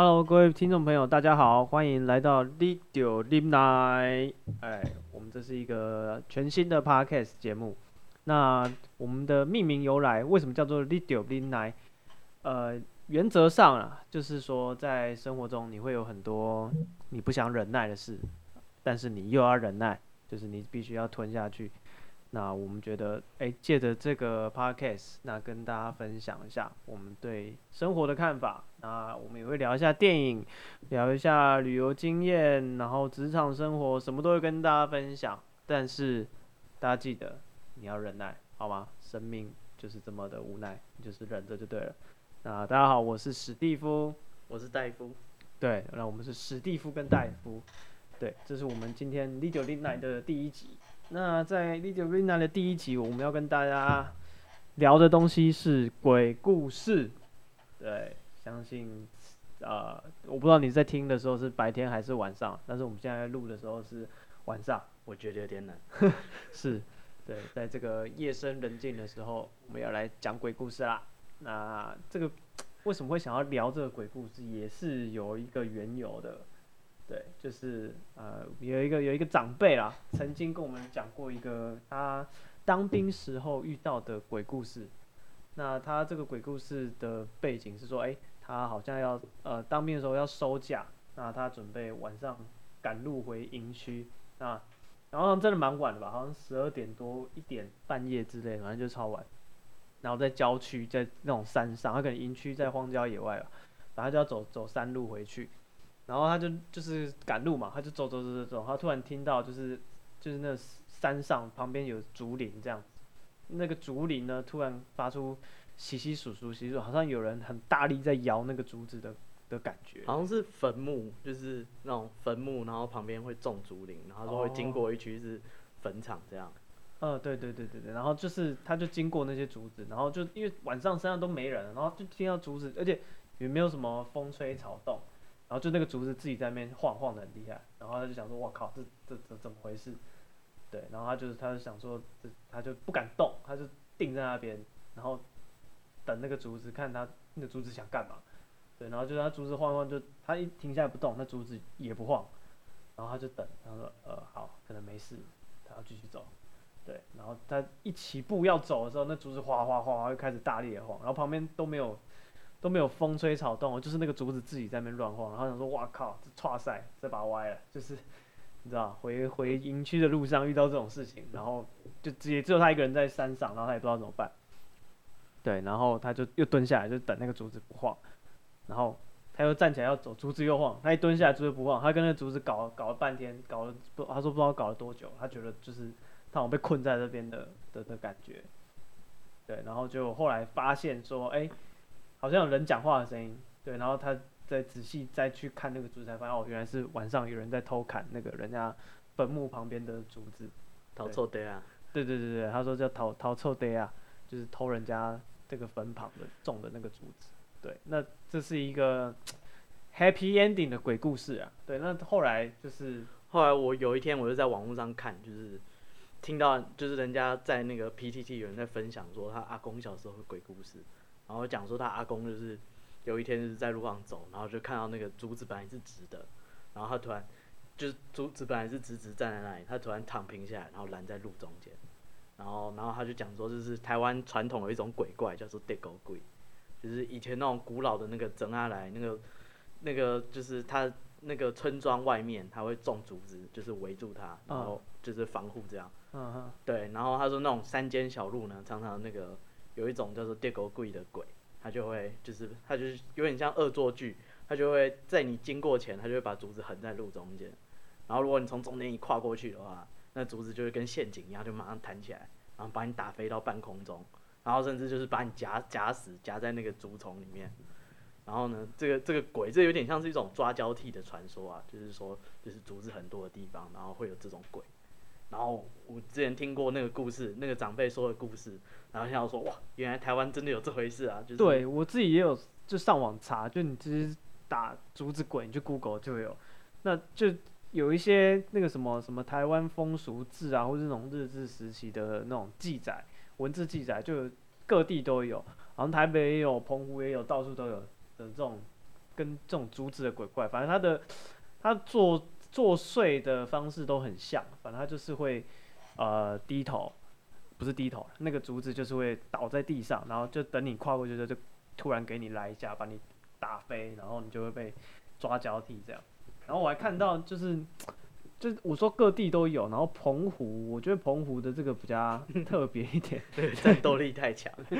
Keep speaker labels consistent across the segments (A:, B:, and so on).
A: Hello，各位听众朋友，大家好，欢迎来到 Lidio Lim Night。哎，我们这是一个全新的 Podcast 节目。那我们的命名由来，为什么叫做 Lidio Lim Night？呃，原则上啊，就是说在生活中你会有很多你不想忍耐的事，但是你又要忍耐，就是你必须要吞下去。那我们觉得，哎，借着这个 podcast，那跟大家分享一下我们对生活的看法。那我们也会聊一下电影，聊一下旅游经验，然后职场生活，什么都会跟大家分享。但是大家记得，你要忍耐，好吗？生命就是这么的无奈，你就是忍着就对了。那大家好，我是史蒂夫，
B: 我是戴夫。
A: 对，那我们是史蒂夫跟戴夫。对，这是我们今天 Lidio Lim Night 的第一集。那在 Lidio Lim Night 的第一集，我们要跟大家聊的东西是鬼故事。对，相信、呃，我不知道你在听的时候是白天还是晚上，但是我们现在录的时候是晚上，
B: 我觉得有点难。
A: 是，对，在这个夜深人静的时候，我们要来讲鬼故事啦。那这个为什么会想要聊这个鬼故事，也是有一个缘由的。对，就是呃，有一个有一个长辈啦，曾经跟我们讲过一个他当兵时候遇到的鬼故事。那他这个鬼故事的背景是说，哎，他好像要呃当兵的时候要收假，那他准备晚上赶路回营区，那然后真的蛮晚的吧，好像十二点多一点半夜之类，反正就超晚。然后在郊区，在那种山上，他可能营区在荒郊野外吧，然后就要走走山路回去。然后他就就是赶路嘛，他就走走走走走，他突然听到就是就是那山上旁边有竹林这样，那个竹林呢突然发出窸窸窣窣窸窸窣，好像有人很大力在摇那个竹子的的感觉，
B: 好像是坟墓，就是那种坟墓，然后旁边会种竹林，然后说会经过一区是坟场这样。
A: 嗯、哦，对对对对对，然后就是他就经过那些竹子，然后就因为晚上山上都没人，然后就听到竹子，而且也没有什么风吹草动。然后就那个竹子自己在那边晃晃的很厉害，然后他就想说，我靠，这这这怎么回事？对，然后他就是他就想说，这他就不敢动，他就定在那边，然后等那个竹子，看他那竹子想干嘛。对，然后就他竹子晃晃，就他一停下来不动，那竹子也不晃，然后他就等，他说，呃，好，可能没事，他要继续走。对，然后他一起步要走的时候，那竹子哗哗哗又开始大力的晃，然后旁边都没有。都没有风吹草动，就是那个竹子自己在那边乱晃，然后想说哇靠，这剉赛，这把歪了，就是 你知道，回回营区的路上遇到这种事情，然后就直接只有他一个人在山上，然后他也不知道怎么办。对，然后他就又蹲下来，就等那个竹子不晃，然后他又站起来要走，竹子又晃，他一蹲下来，竹子不晃，他跟那个竹子搞搞了半天，搞了不，他说不知道搞了多久，他觉得就是他好像被困在这边的的的感觉。对，然后就后来发现说，哎。好像有人讲话的声音，对，然后他再仔细再去看那个竹子，才发现哦，原来是晚上有人在偷砍那个人家坟墓旁边的竹子，
B: 逃臭的啊！
A: 对对对对，他说叫逃逃臭的啊，就是偷人家这个坟旁的种的那个竹子。对，那这是一个 happy ending 的鬼故事啊。对，那后来就是
B: 后来我有一天我就在网络上看，就是听到就是人家在那个 PTT 有人在分享说他阿公小时候的鬼故事。然后讲说他阿公就是有一天就是在路上走，然后就看到那个竹子本来是直的，然后他突然就是竹子本来是直直站在那里，他突然躺平下来，然后拦在路中间，然后然后他就讲说就是台湾传统有一种鬼怪，叫做地狗鬼，就是以前那种古老的那个曾阿来那个那个就是他那个村庄外面他会种竹子，就是围住他，然后就是防护这样。嗯哼。对，然后他说那种山间小路呢，常常那个。有一种叫做地沟鬼的鬼，他就会就是他就是有点像恶作剧，他就会在你经过前，他就会把竹子横在路中间，然后如果你从中间一跨过去的话，那竹子就会跟陷阱一样，就马上弹起来，然后把你打飞到半空中，然后甚至就是把你夹夹死，夹在那个竹丛里面。然后呢，这个这个鬼，这有点像是一种抓交替的传说啊，就是说就是竹子很多的地方，然后会有这种鬼。然后我之前听过那个故事，那个长辈说的故事，然后现在说哇，原来台湾真的有这回事啊！就是
A: 对我自己也有，就上网查，就你直接打竹子鬼，你去 Google 就有，那就有一些那个什么什么台湾风俗志啊，或者那种日治时期的那种记载，文字记载，就各地都有，好像台北也有，澎湖也有，到处都有的这种跟这种竹子的鬼怪，反正他的他做作祟的方式都很像，反正他就是会呃低头，不是低头，那个竹子就是会倒在地上，然后就等你跨过去就就突然给你来一下，把你打飞，然后你就会被抓交替这样。然后我还看到就是。就我说各地都有，然后澎湖，我觉得澎湖的这个比较特别一点，
B: 对，战斗力太强。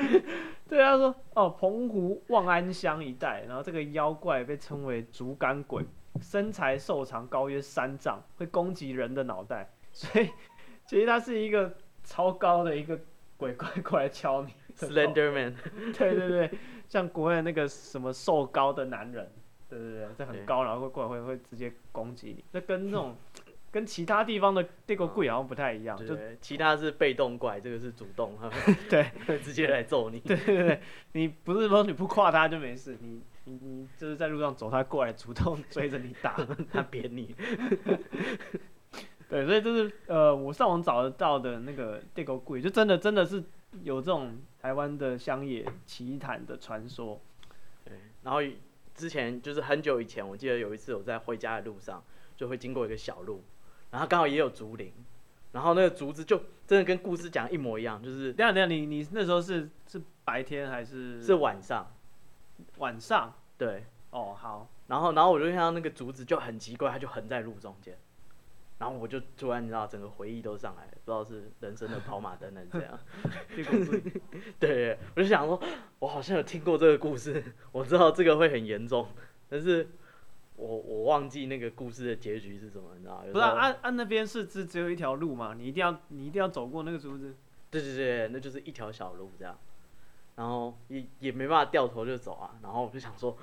A: 对，他说哦，澎湖望安乡一带，然后这个妖怪被称为竹竿鬼，身材瘦长，高约三丈，会攻击人的脑袋，所以其实他是一个超高的一个鬼怪过来敲你。
B: Slenderman。
A: 对对对，像国外那个什么瘦高的男人，对对对，这很高，然后会过来会会直接攻击你，那跟那种。跟其他地方的这个怪好像不太一样，
B: 哦、
A: 就
B: 其他是被动怪，这个是主动，
A: 对，
B: 直接来揍你。
A: 对对对，你不是说你不跨他就没事，你你你就是在路上走，他过来主动追着你打，
B: 他扁你。
A: 对，所以就是呃，我上网找得到的那个这个鬼，就真的真的是有这种台湾的乡野奇谈的传说。
B: 对，然后之前就是很久以前，我记得有一次我在回家的路上，就会经过一个小路。然后刚好也有竹林，然后那个竹子就真的跟故事讲一模一样，就是
A: 等下等下，你你那时候是是白天还是
B: 是晚上？
A: 晚上，
B: 对，
A: 哦好，
B: 然后然后我就看到那个竹子就很奇怪，它就横在路中间，然后我就突然你知道整个回忆都上来了，不知道是人生的跑马灯还是怎样，对，我就想说，我好像有听过这个故事，我知道这个会很严重，但是。我我忘记那个故事的结局是什么，你知道？
A: 不是啊，按按那边是只只有一条路嘛，你一定要你一定要走过那个竹子。
B: 对对对，那就是一条小路这样，然后也也没办法掉头就走啊，然后我就想说，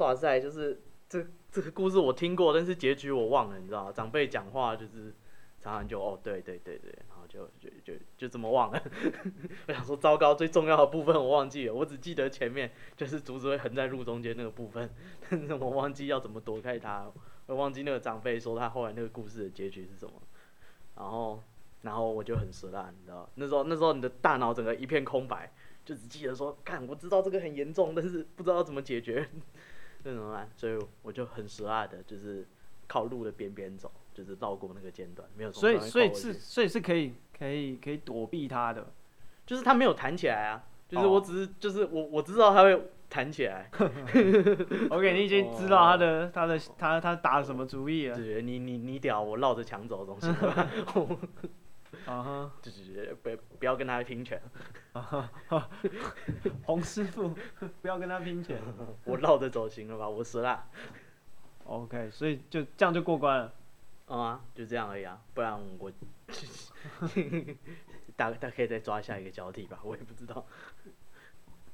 B: 哇塞，就是这这个故事我听过，但是结局我忘了，你知道吗？长辈讲话就是常常就哦，对对对对。然后就就就就这么忘了，我想说糟糕，最重要的部分我忘记了，我只记得前面就是竹子会横在路中间那个部分，但是我忘记要怎么躲开它，我忘记那个长辈说他后来那个故事的结局是什么，然后然后我就很失落，你知道，那时候那时候你的大脑整个一片空白，就只记得说，看我知道这个很严重，但是不知道怎么解决，那怎么办？所以我就很十二的，就是靠路的边边走。就是绕过那个间断，没有。
A: 所以所以是所以是可以可以可以躲避它的，
B: 就是它没有弹起来啊，就是我只是、oh. 就是我我知道它会弹起来。
A: OK，你已经知道他的、oh. 他的他他打了什么主意了。
B: 对，你你你屌，我绕着墙走总行。
A: 啊哈，
B: 就是不不要跟他拼拳。
A: 啊哈洪师傅，不要跟他拼拳。
B: 我绕着走行了吧？我死了。
A: OK，所以就这样就过关了。
B: 嗯啊，就这样而已啊，不然我大大可以再抓下一个交替吧，我也不知道。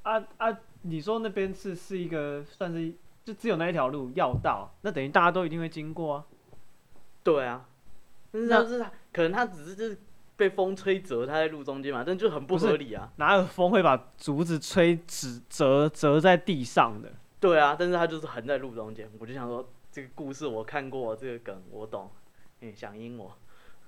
A: 啊啊，你说那边是是一个算是就只有那一条路要道，那等于大家都一定会经过啊。
B: 对啊，但是就是他可能他只是就是被风吹折，它在路中间嘛，但就很不合理啊。
A: 哪有风会把竹子吹直折折在地上的？
B: 对啊，但是它就是横在路中间，我就想说这个故事我看过，这个梗我懂。你想阴我？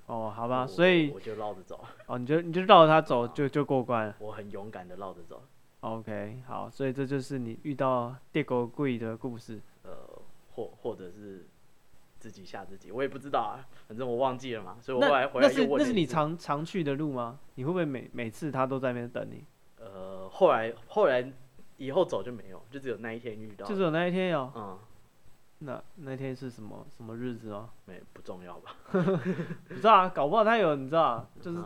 B: 哦，
A: 好吧，所以
B: 我就绕着走。
A: 哦，你就你就绕着他走，就就过关了。
B: 我很勇敢的绕着走。
A: OK，好，所以这就是你遇到地狗贵的故事。
B: 呃，或或者是自己吓自己，我也不知道啊，反正我忘记了嘛。所以我后来回来又。
A: 那是那是你常常去的路吗？你会不会每每次他都在那边等你？
B: 呃，后来后来以后走就没有，就只有那一天遇到。
A: 就只有那一天有。
B: 嗯。
A: 那那天是什么什么日子哦？
B: 没不重要吧？
A: 你知道啊，搞不好他有你知道，就是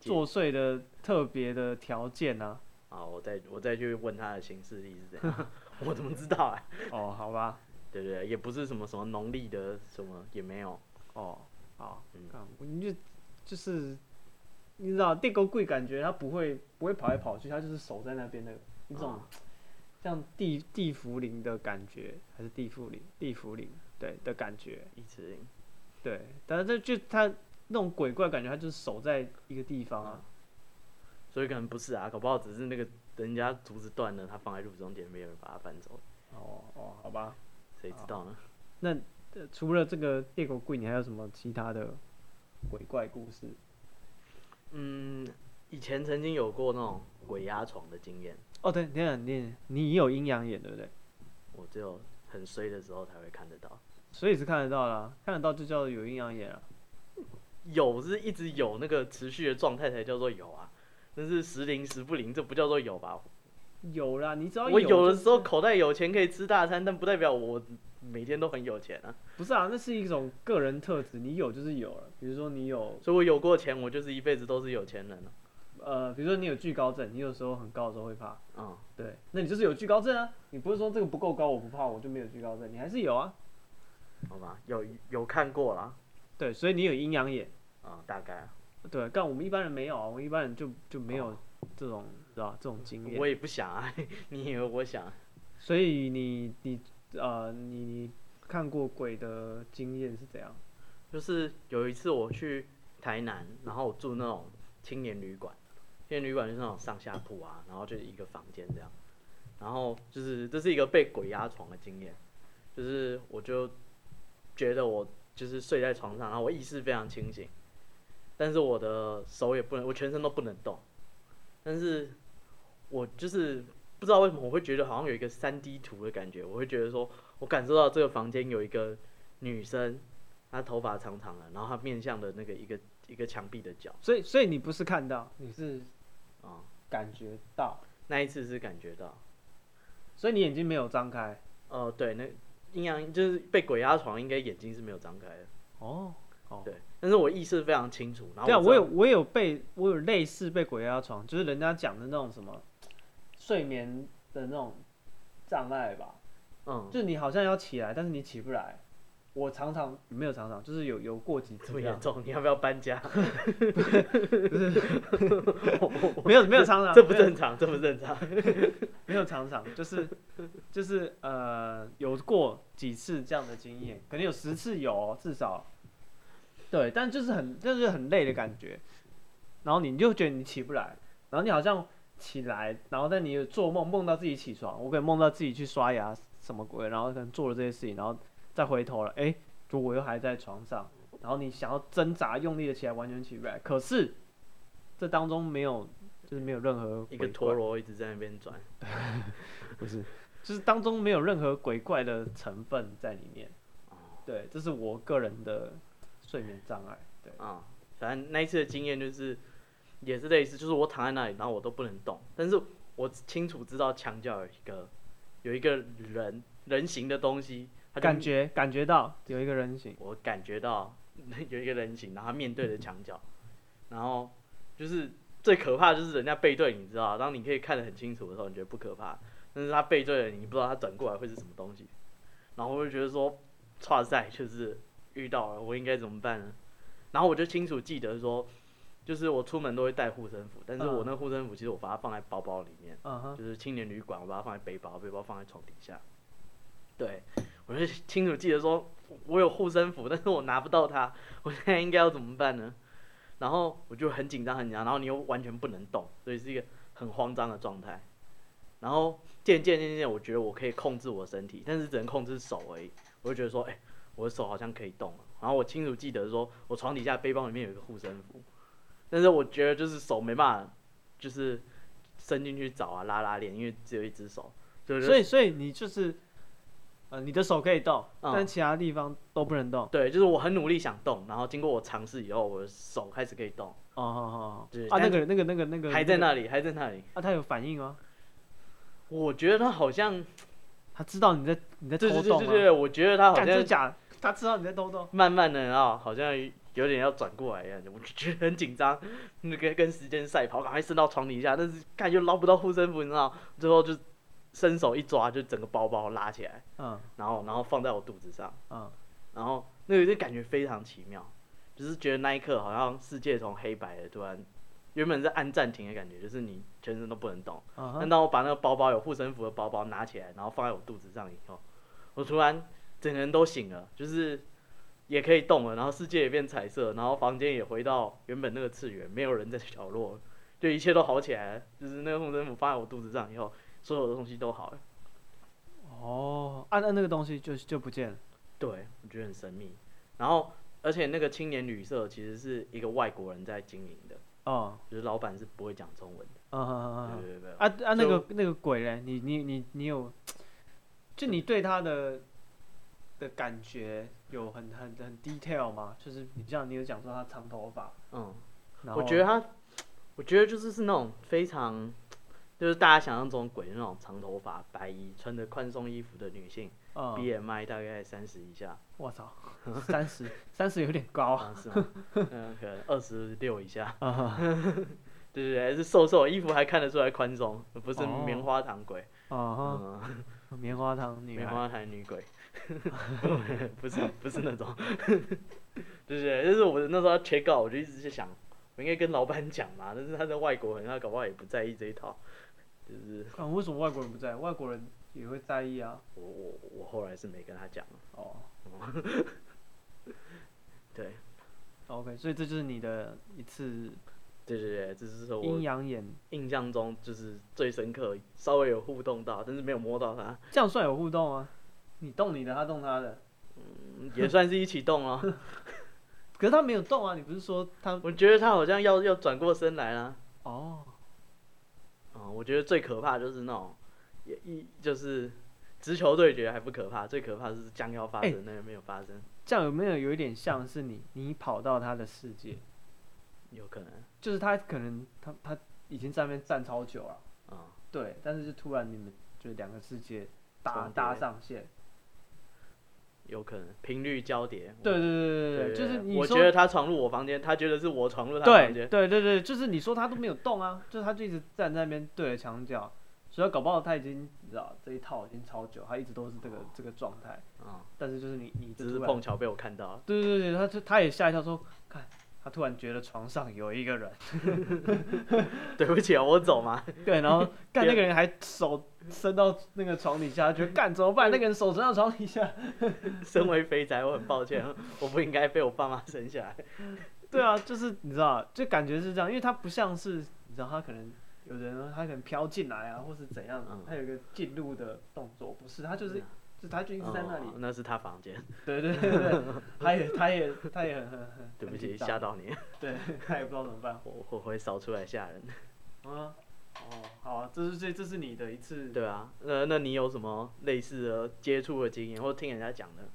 A: 作祟的特别的条件啊。
B: 啊，我再我再去问他的行事历是怎样，我怎么知道啊？
A: 哦，好吧。
B: 对不对，也不是什么什么农历的什么也没有。
A: 哦，好，嗯，你就就是你知道地沟鬼感觉他不会不会跑来跑去，他就是守在那边的一种。像地地茯苓的感觉，还是地茯苓？地茯苓，对的感觉。
B: 一直灵，
A: 对，但是这就他那种鬼怪感觉，他就是守在一个地方啊。
B: 所以可能不是啊，搞不好只是那个人家竹子断了，他放在路中间，没有人把它搬走。
A: 哦哦，好吧，
B: 谁知道呢？
A: 那除了这个地沟鬼，你还有什么其他的鬼怪故事？
B: 嗯，以前曾经有过那种鬼压床的经验。
A: 哦，对，你你你有阴阳眼对不对？
B: 我只有很衰的时候才会看得到。
A: 所以是看得到啦，看得到就叫有阴阳眼啊。
B: 有是一直有那个持续的状态才叫做有啊，但是时灵时不灵，这不叫做有吧？
A: 有啦，你知道、
B: 我有的时候口袋有钱可以吃大餐，但不代表我每天都很有钱啊。
A: 不是啊，那是一种个人特质，你有就是有了。比如说你有，
B: 所以我有过钱，我就是一辈子都是有钱人了。
A: 呃，比如说你有惧高症，你有时候很高的时候会怕。
B: 嗯，
A: 对，那你就是有惧高症啊。你不是说这个不够高我不怕，我就没有惧高症，你还是有啊。
B: 好吧，有有看过啦。
A: 对，所以你有阴阳眼。
B: 啊、嗯，大概。
A: 对，但我们一般人没有啊，我们一般人就就没有这种，知、哦、道这种经验。
B: 我也不想啊，你以为我想？
A: 所以你你呃你你看过鬼的经验是怎样？
B: 就是有一次我去台南，然后我住那种青年旅馆，青年旅馆就是那种上下铺啊，然后就是一个房间这样，然后就是这是一个被鬼压床的经验，就是我就觉得我就是睡在床上，然后我意识非常清醒。但是我的手也不能，我全身都不能动。但是，我就是不知道为什么我会觉得好像有一个三 D 图的感觉。我会觉得说，我感受到这个房间有一个女生，她头发长长的，然后她面向的那个一个一个墙壁的角。
A: 所以，所以你不是看到，你是啊感觉到。
B: 那一次是感觉到。
A: 所以你眼睛没有张开。
B: 哦、呃，对，那阴阳就是被鬼压床，应该眼睛是没有张开的。
A: 哦。
B: 对，但是我意识非常清楚。然后
A: 对啊，我有我有被我有类似被鬼压床，就是人家讲的那种什么睡眠的那种障碍吧。嗯，就是你好像要起来，但是你起不来。我常常没有常常，就是有有过几次。
B: 这么严重？你要不要搬家？
A: 不是，没有没有常常，
B: 这不正常，这不正常。
A: 没有常常，就是就是呃有过几次这样的经验，可能有十次有哦，至少。对，但就是很就是很累的感觉，然后你就觉得你起不来，然后你好像起来，然后但你有做梦梦到自己起床，我可以梦到自己去刷牙什么鬼，然后可能做了这些事情，然后再回头了，哎，就我又还在床上，然后你想要挣扎用力的起来，完全起不来，可是这当中没有就是没有任何
B: 一个陀螺一直在那边转，
A: 不是，就是当中没有任何鬼怪的成分在里面，对，这是我个人的。睡眠障碍，对
B: 啊、嗯，反正那一次的经验就是，也是类似，就是我躺在那里，然后我都不能动，但是我清楚知道墙角有一个有一个人人形的东西，
A: 感觉感觉到有一个人形，
B: 我感觉到 有一个人形，然后他面对着墙角，然后就是最可怕的就是人家背对你，知道，当你可以看得很清楚的时候，你觉得不可怕，但是他背对着你，你不知道他转过来会是什么东西，然后我就觉得说，剉赛就是。遇到了，我应该怎么办呢？然后我就清楚记得说，就是我出门都会带护身符，但是我那护身符其实我把它放在包包里面，uh. 就是青年旅馆，我把它放在背包，背包放在床底下。对，我就清楚记得说，我有护身符，但是我拿不到它，我现在应该要怎么办呢？然后我就很紧张很紧张，然后你又完全不能动，所以是一个很慌张的状态。然后渐渐渐渐，我觉得我可以控制我的身体，但是只能控制手而已。我就觉得说，哎、欸。我的手好像可以动了，然后我清楚记得说，我床底下背包里面有一个护身符，但是我觉得就是手没办法，就是伸进去找啊拉拉链，因为只有一只手，
A: 所以所以你就是，呃，你的手可以动，嗯，但其他地方都不能动。
B: 对，就是我很努力想动，然后经过我尝试以后，我的手开始可以动。
A: 哦哦哦，对啊，那个那个那个那个
B: 还在那里，还在那里。
A: 啊，他有反应吗？
B: 我觉得他好像，
A: 他知道你在你在偷动吗？
B: 对对对对对，我觉得他好像
A: 假。他知道你在偷动，
B: 慢慢的啊，好像有点要转过来一样，我就觉得很紧张，那 个跟时间赛跑，赶快伸到床底下，但是看又捞不到护身符，你知道，最后就伸手一抓，就整个包包拉起来，嗯，然后然后放在我肚子上，嗯，然后那个就感觉非常奇妙，就是觉得那一刻好像世界从黑白的突然，原本是按暂停的感觉，就是你全身都不能动，嗯，但当我把那个包包有护身符的包包拿起来，然后放在我肚子上以后，我突然。整个人都醒了，就是也可以动了，然后世界也变彩色，然后房间也回到原本那个次元，没有人在角落，就一切都好起来了。就是那个护身符放在我肚子上以后，所有的东西都好了。
A: 哦，按、啊、按那个东西就就不见了。
B: 对，我觉得很神秘。然后，而且那个青年旅社其实是一个外国人在经营的。哦。就是老板是不会讲中文的。嗯嗯嗯嗯。对对对。啊啊，那个那个鬼嘞？你你你你有？
A: 就你对他的的感觉有很很很 detail 吗？就是你这样，你有讲说他长头发，
B: 嗯，我觉得他，我觉得就是是那种非常，就是大家想象中鬼的那种长头发、白衣、穿着宽松衣服的女性、
A: 嗯、
B: ，BMI 大概三十以下。
A: 我操，三十 三十有点高啊，
B: 是吗？嗯，可能二十六以下。
A: 嗯
B: 对对对，是瘦瘦，衣服还看得出来宽松，不是棉花糖鬼。
A: 哦、嗯，棉花糖女。
B: 棉花糖女鬼，不是不是那种。对对对，就是我那时候要 check out，我就一直在想，我应该跟老板讲嘛，但是他在外国人，他搞不好也不在意这一套。就是。
A: 啊，为什么外国人不在？外国人也会在意啊。
B: 我我我后来是没跟他讲。
A: 哦。
B: 对。
A: OK，所以这就是你的一次。
B: 对对对，这是说我
A: 阴阳眼
B: 印象中就是最深刻，稍微有互动到，但是没有摸到他。
A: 这样算有互动啊？你动你的，他动他的，
B: 嗯，也算是一起动哦。
A: 可是他没有动啊，你不是说他？
B: 我觉得他好像要要转过身来了。
A: 哦。
B: 哦，我觉得最可怕就是那种，也一就是直球对决还不可怕，最可怕的是将要发生，欸、那个没有发生。
A: 这样有没有有一点像是你你跑到他的世界？
B: 有可能，
A: 就是他可能他他已经在那边站超久了，
B: 嗯，
A: 对，但是就突然你们就两个世界搭搭上线，
B: 有可能频率交叠，
A: 对对对对对，就是你
B: 我觉得他闯入我房间，他觉得是我闯入他房间，
A: 对对对对，就是你说他都没有动啊，就是他就一直站在那边对着墙角，所以搞不好他已经你知道这一套已经超久，他一直都是这个、哦、这个状态，
B: 嗯，
A: 但是就是你你
B: 只是碰巧被我看到了，
A: 对对对，他就他也吓一跳说看。他突然觉得床上有一个人，
B: 对不起啊，我走嘛。
A: 对，然后干那个人还手伸到那个床底下，觉得干怎么办？那个人手伸到床底下。
B: 身为肥宅，我很抱歉，我不应该被我爸妈生下来。
A: 对啊，就是你知道，就感觉是这样，因为他不像是你知道，他可能有人他可能飘进来啊，或是怎样，他有一个进入的动作，不是他就是。就他就一直在那里，
B: 哦、那是他房间。
A: 对对对对，他也他也他也很很很。
B: 对不起，吓到你。
A: 对，他也不知道怎么办。
B: 我我会扫出来吓人。
A: 啊，哦，好啊，这是这这是你的一次。
B: 对啊，那那你有什么类似的接触的经验，或听人家讲的？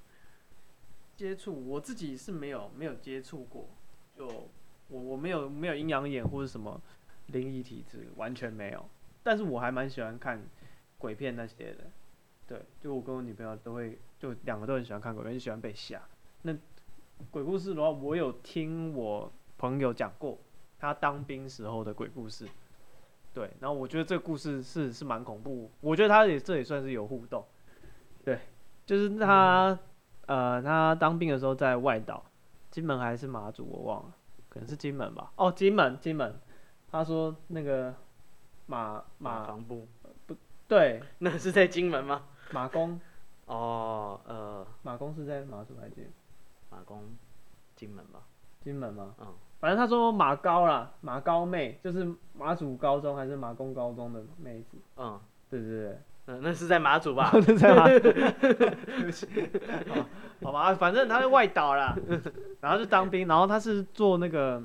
A: 接触我自己是没有没有接触过，就我我没有没有阴阳眼或者什么灵异体质，完全没有。但是我还蛮喜欢看鬼片那些的。对，就我跟我女朋友都会，就两个都很喜欢看鬼片，就喜欢被吓。那鬼故事的话，我有听我朋友讲过他当兵时候的鬼故事。对，然后我觉得这个故事是是蛮恐怖。我觉得他也这也算是有互动。对，就是他、嗯、呃，他当兵的时候在外岛，金门还是马祖，我忘了，可能是金门吧。哦，金门，金门。他说那个马马
B: 防部
A: 不对，
B: 那是在金门吗？
A: 马公，
B: 哦，呃，
A: 马公是在马祖还是？
B: 马公，金门吧。
A: 金门吗？
B: 嗯。
A: 反正他说马高啦，马高妹就是马祖高中还是马公高中的妹子。
B: 嗯，
A: 对对对。
B: 嗯，那是在马祖吧？
A: 在马祖。对不起。好吧，反正他是外岛啦，然后就当兵，然后他是做那个，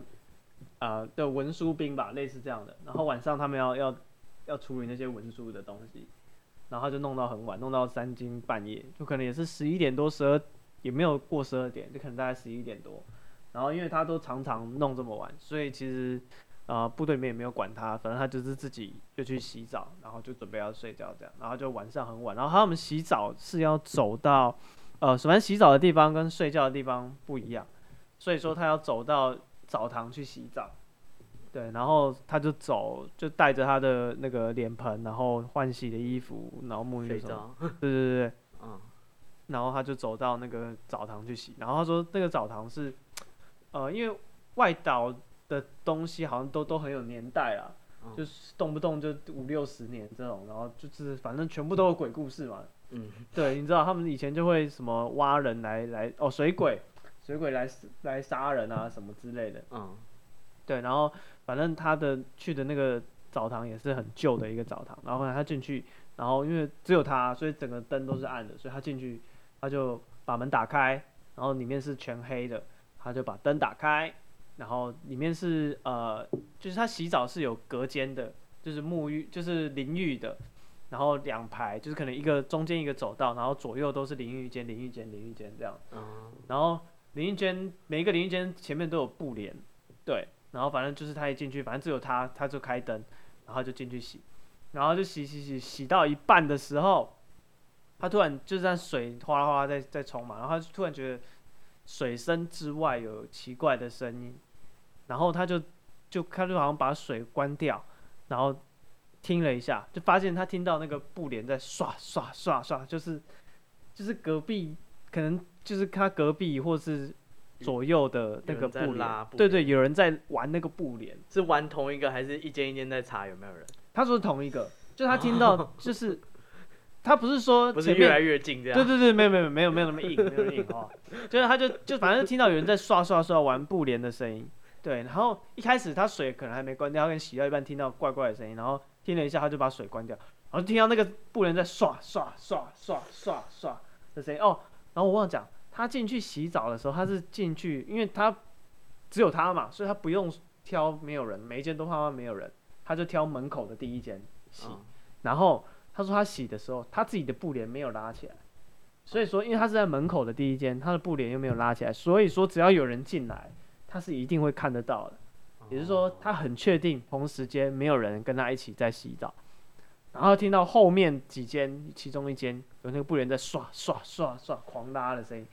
A: 呃，的文书兵吧，类似这样的。然后晚上他们要要要处理那些文书的东西。然后就弄到很晚，弄到三更半夜，就可能也是十一点多、十二，也没有过十二点，就可能大概十一点多。然后因为他都常常弄这么晚，所以其实，呃，部队里面也没有管他，反正他就是自己就去洗澡，然后就准备要睡觉这样。然后就晚上很晚，然后他们洗澡是要走到，呃，反正洗澡的地方跟睡觉的地方不一样，所以说他要走到澡堂去洗澡。对，然后他就走，就带着他的那个脸盆，然后换洗的衣服，然后沐浴什么，对对对对，
B: 嗯，
A: 然后他就走到那个澡堂去洗，然后他说那个澡堂是，呃，因为外岛的东西好像都都很有年代啊，嗯、就是动不动就五六十年这种，然后就是反正全部都有鬼故事嘛，
B: 嗯，
A: 对，你知道他们以前就会什么挖人来来哦水鬼，水鬼来来杀人啊什么之类的，
B: 嗯，
A: 对，然后。反正他的去的那个澡堂也是很旧的一个澡堂，然后后来他进去，然后因为只有他，所以整个灯都是暗的，所以他进去，他就把门打开，然后里面是全黑的，他就把灯打开，然后里面是呃，就是他洗澡是有隔间的，就是沐浴，就是淋浴的，然后两排就是可能一个中间一个走道，然后左右都是淋浴间、淋浴间、淋浴间这样。
B: 嗯。
A: 然后淋浴间每一个淋浴间前面都有布帘，对。然后反正就是他一进去，反正只有他，他就开灯，然后就进去洗，然后就洗洗洗洗到一半的时候，他突然就是在水哗啦哗啦在在冲嘛，然后他就突然觉得水声之外有奇怪的声音，然后他就就他就好像把水关掉，然后听了一下，就发现他听到那个布帘在刷刷刷刷，就是就是隔壁可能就是他隔壁或是。左右的那个布帘，对对，有人在玩那个布帘，
B: 是玩同一个还是一间一间在查有没有人？
A: 他说是同一个，就他听到就是，他不是说
B: 不是越来越近这样，
A: 对对对，没有没有没有没有那么硬，没有那么硬哦，就是他就就反正听到有人在刷刷刷玩布帘的声音，对，然后一开始他水可能还没关掉，他跟洗到一半听到怪怪的声音，然后听了一下他就把水关掉，然后听到那个布帘在刷刷刷刷刷刷的声音哦，然后我忘了讲。他进去洗澡的时候，他是进去，因为他只有他嘛，所以他不用挑没有人，每一间都怕怕没有人，他就挑门口的第一间洗。嗯、然后他说他洗的时候，他自己的布帘没有拉起来，所以说因为他是在门口的第一间，他的布帘又没有拉起来，所以说只要有人进来，他是一定会看得到的。也就是说，他很确定同时间没有人跟他一起在洗澡。然后听到后面几间，其中一间有那个布帘在刷刷刷刷狂拉的声音。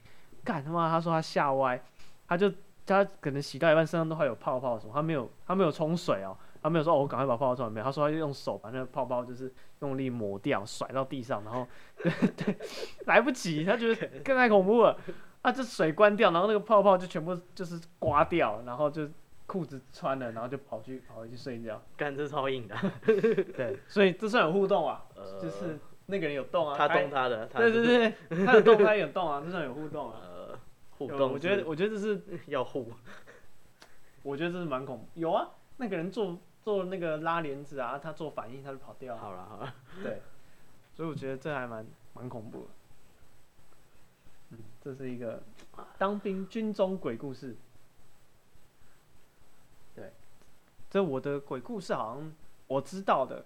A: 干他妈！他说他吓歪，他就他可能洗到一半身上都还有泡泡什么，他没有他没有冲水哦，他没有说哦我赶快把泡泡冲完没有，他说他就用手把那个泡泡就是用力抹掉，甩到地上，然后 对对来不及，他觉得 更太恐怖了，啊这水关掉，然后那个泡泡就全部就是刮掉，然后就裤子穿了，然后就跑去跑回去睡觉，
B: 干这超硬的，
A: 对，所以这算有互动啊，呃、就是那个人有动啊，
B: 他动他的，他
A: 对对对，他有动他有动啊，这算有互动啊。
B: 互动，
A: 我觉得，我觉得这是
B: 要互，
A: 我觉得这是蛮恐怖。有啊，那个人做做那个拉帘子啊，他做反应，他就跑掉了。
B: 好了好了，
A: 对，所以我觉得这还蛮蛮恐怖的。嗯，这是一个当兵军中鬼故事。对，这我的鬼故事好像我知道的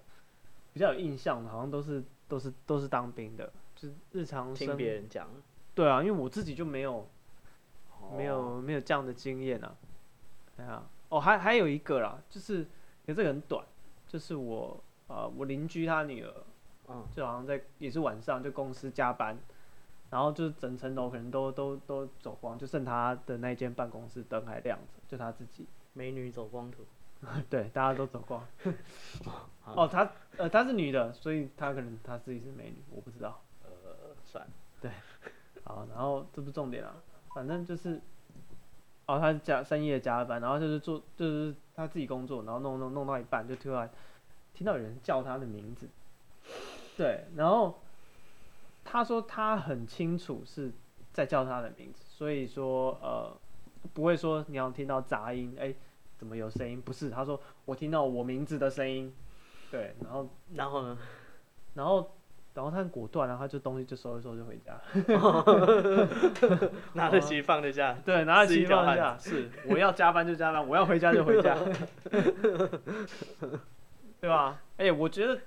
A: 比较有印象的，好像都是都是都是当兵的，就是日常
B: 听别人讲。
A: 对啊，因为我自己就没有。没有没有这样的经验啊，对啊，哦还还有一个啦，就是，可是这个很短，就是我呃我邻居他女儿，嗯，就好像在也是晚上就公司加班，然后就是整层楼可能都都都走光，就剩他的那间办公室灯还亮着，就他自己。
B: 美女走光图，
A: 对，大家都走光。哦，她呃她是女的，所以她可能她自己是美女，我不知道。
B: 呃，算了。
A: 对，好，然后这不是重点啊。反正就是，哦，他加深夜加班，然后就是做，就是他自己工作，然后弄弄弄到一半，就突然听到有人叫他的名字，对，然后他说他很清楚是在叫他的名字，所以说呃不会说你要听到杂音，哎，怎么有声音？不是，他说我听到我名字的声音，对，然后
B: 然后呢，
A: 然后。然后他很果断，然后他就东西就收一收就回家，
B: 拿得起放得下，
A: 对，拿得起放得下，是，我要加班就加班，我要回家就回家，对吧？哎、欸，我觉得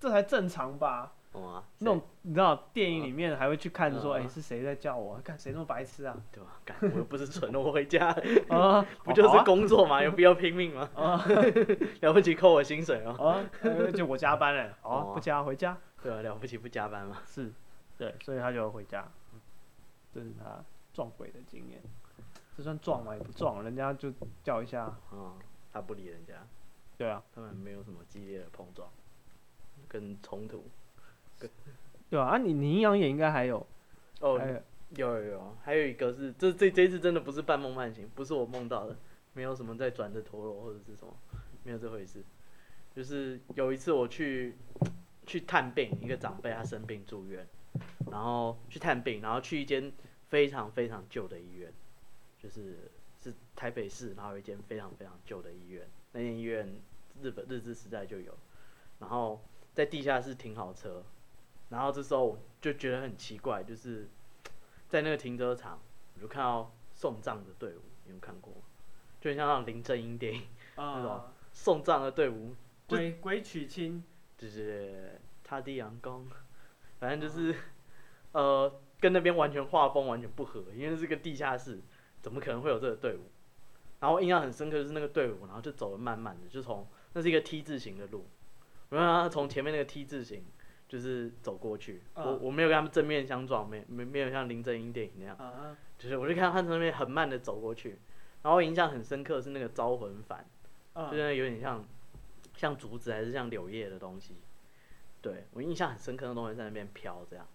A: 这才正常吧。
B: 哦、
A: 那种你知道电影里面还会去看说，哎、欸，是谁在叫我？看谁那么白痴啊？
B: 对吧？干，我又不是蠢的，我回家啊，不就是工作嘛，有必要拼命吗？啊，了不起扣我薪水哦。
A: 啊，就我加班了，哦，不加回家。
B: 对啊，了不起不加班嘛。
A: 是，对，所以他就回家。这是他撞鬼的经验，这算撞吗？也不撞，人家就叫一下。
B: 嗯，他不理人家。
A: 对啊，
B: 他们没有什么激烈的碰撞，跟冲突。
A: 对啊，啊你你阴阳眼应该还有。
B: 哦，有有有，还有一个是，这这这次真的不是半梦半醒，不是我梦到的，没有什么在转的陀螺或者是什么，没有这回事。就是有一次我去。去探病，一个长辈他生病住院，然后去探病，然后去一间非常非常旧的医院，就是是台北市，然后有一间非常非常旧的医院，那间医院日本日治时代就有，然后在地下室停好车，然后这时候我就觉得很奇怪，就是在那个停车场，我就看到送葬的队伍，你有看过？就像那种林正英电影、uh, 那种送葬的队伍，
A: 鬼鬼娶亲。
B: 就是他的阳光，反正就是，呃，跟那边完全画风完全不合，因为是个地下室，怎么可能会有这个队伍？然后印象很深刻就是那个队伍，然后就走的慢慢的，就从那是一个 T 字形的路，然后他从前面那个 T 字形就是走过去，我我没有跟他们正面相撞，没没没有像林正英电影那样，就是我就看到他从那边很慢的走过去，然后印象很深刻是那个招魂幡，就是有点像像竹子还是像柳叶的东西。对，我印象很深刻的东西在那边飘，这样，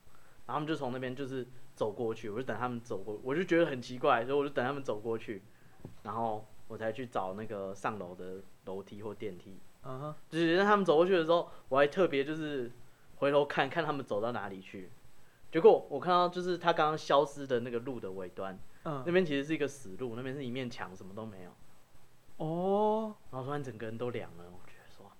B: 然后他们就从那边就是走过去，我就等他们走过，我就觉得很奇怪，所以我就等他们走过去，然后我才去找那个上楼的楼梯或电梯。嗯哼，就是在他们走过去的时候，我还特别就是回头看看他们走到哪里去，结果我看到就是他刚刚消失的那个路的尾端，嗯，那边其实是一个死路，那边是一面墙，什么都没有。哦，然后突然整个人都凉了。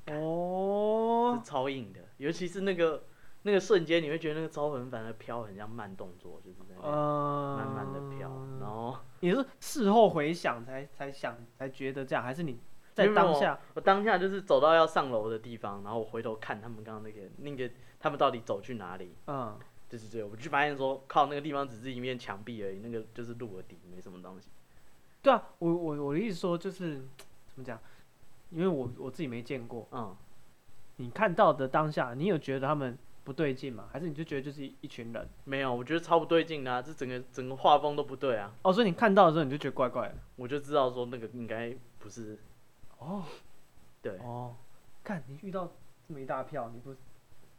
B: 哦，是超硬的，尤其是那个那个瞬间，你会觉得那个招魂反而飘很像慢动作，就是在那慢慢的飘。然后
A: 你是事后回想才才想才觉得这样，还是你在当下？
B: 我当下就是走到要上楼的地方，然后我回头看他们刚刚那个那个他们到底走去哪里？嗯，就是这，我就发现说靠，那个地方只是一面墙壁而已，那个就是路的底，没什么东西。
A: 对啊，我我我的意思说就是 怎么讲？因为我我自己没见过，嗯，你看到的当下，你有觉得他们不对劲吗？还是你就觉得就是一群人？
B: 没有，我觉得超不对劲的啊，这整个整个画风都不对啊。
A: 哦，所以你看到的时候你就觉得怪怪的，
B: 我就知道说那个应该不是。哦，对。
A: 哦，看你遇到这么一大票，你不，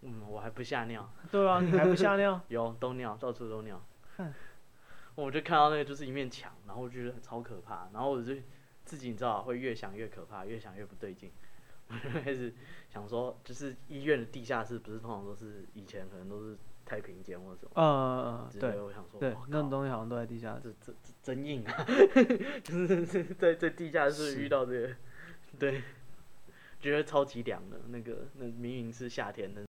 B: 嗯，我还不吓尿。
A: 对啊，你还不吓尿？
B: 有，都尿，到处都尿。哼，我就看到那个就是一面墙，然后我觉得超可怕，然后我就。自己你知道会越想越可怕，越想越不对劲，我就开始想说，就是医院的地下室不是通常都是以前可能都是太平间或者什么？嗯嗯嗯，对，我想说，
A: 对，那种东西好像都在地下室，
B: 这这真硬啊！就是 在在地下室遇到这个，对，觉得超级凉的，那个那明明是夏天的。